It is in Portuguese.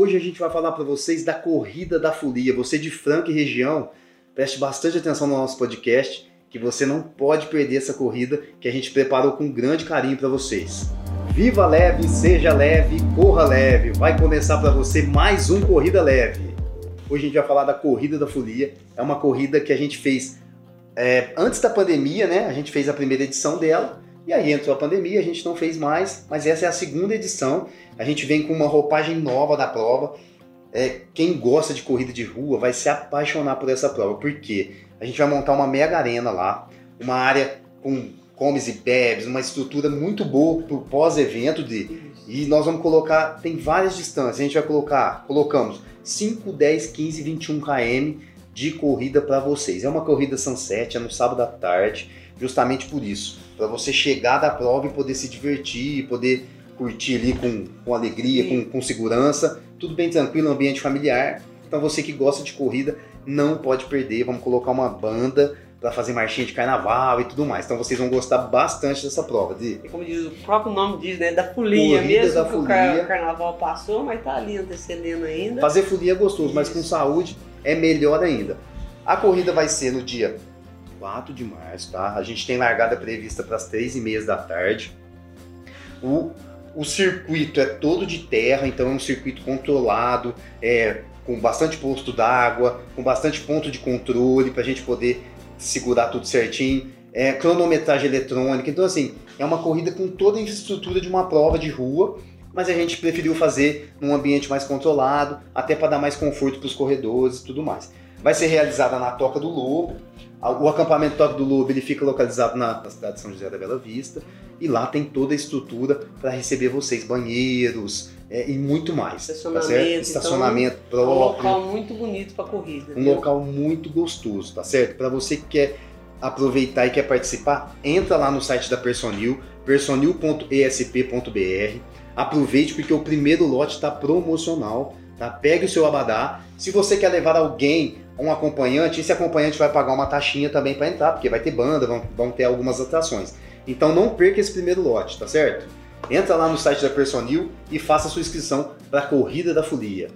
Hoje a gente vai falar para vocês da Corrida da Folia. Você de Franca e região, preste bastante atenção no nosso podcast, que você não pode perder essa corrida que a gente preparou com grande carinho para vocês. Viva leve, seja leve, corra leve. Vai começar para você mais um Corrida Leve. Hoje a gente vai falar da Corrida da Folia. É uma corrida que a gente fez é, antes da pandemia, né? A gente fez a primeira edição dela e aí entrou a pandemia, a gente não fez mais, mas essa é a segunda edição. A gente vem com uma roupagem nova da prova. É, quem gosta de corrida de rua vai se apaixonar por essa prova, porque a gente vai montar uma mega arena lá, uma área com comes e bebes, uma estrutura muito boa para o pós-evento de e nós vamos colocar, tem várias distâncias, a gente vai colocar, colocamos 5, 10, 15, 21 km de corrida para vocês. É uma corrida sunset, é no sábado à tarde, justamente por isso para você chegar da prova e poder se divertir, poder curtir ali com, com alegria, com, com segurança, tudo bem tranquilo, ambiente familiar. Então você que gosta de corrida não pode perder. Vamos colocar uma banda para fazer marchinha de carnaval e tudo mais. Então vocês vão gostar bastante dessa prova. De... E como diz o próprio nome diz, né? Da folia Corrida mesmo. da que folia. O carnaval passou, mas tá ali antecedendo ainda. Fazer folia é gostoso, Isso. mas com saúde é melhor ainda. A corrida vai ser no dia 4 de março, tá? A gente tem largada prevista para as 3 e meia da tarde. O, o circuito é todo de terra, então é um circuito controlado, é, com bastante posto d'água, com bastante ponto de controle para a gente poder segurar tudo certinho. É, cronometragem eletrônica, então assim, é uma corrida com toda a infraestrutura de uma prova de rua, mas a gente preferiu fazer num ambiente mais controlado, até para dar mais conforto para os corredores e tudo mais. Vai ser realizada na Toca do Lobo, o acampamento Toque do Lobo ele fica localizado na, cidade de São José da Bela Vista e lá tem toda a estrutura para receber vocês, banheiros é, e muito mais. Tá Estacionamento, então, Estacionamento É um próprio, local muito bonito pra corrida. um viu? local muito gostoso, tá certo? Para você que quer aproveitar e quer participar, entra lá no site da Personil, personil.esp.br. Aproveite porque o primeiro lote está promocional, tá? Pegue o seu abadá. Se você quer levar alguém, um acompanhante, esse acompanhante vai pagar uma taxinha também para entrar, porque vai ter banda, vão, vão ter algumas atrações. Então não perca esse primeiro lote, tá certo? Entra lá no site da Personil e faça sua inscrição para a Corrida da Folia.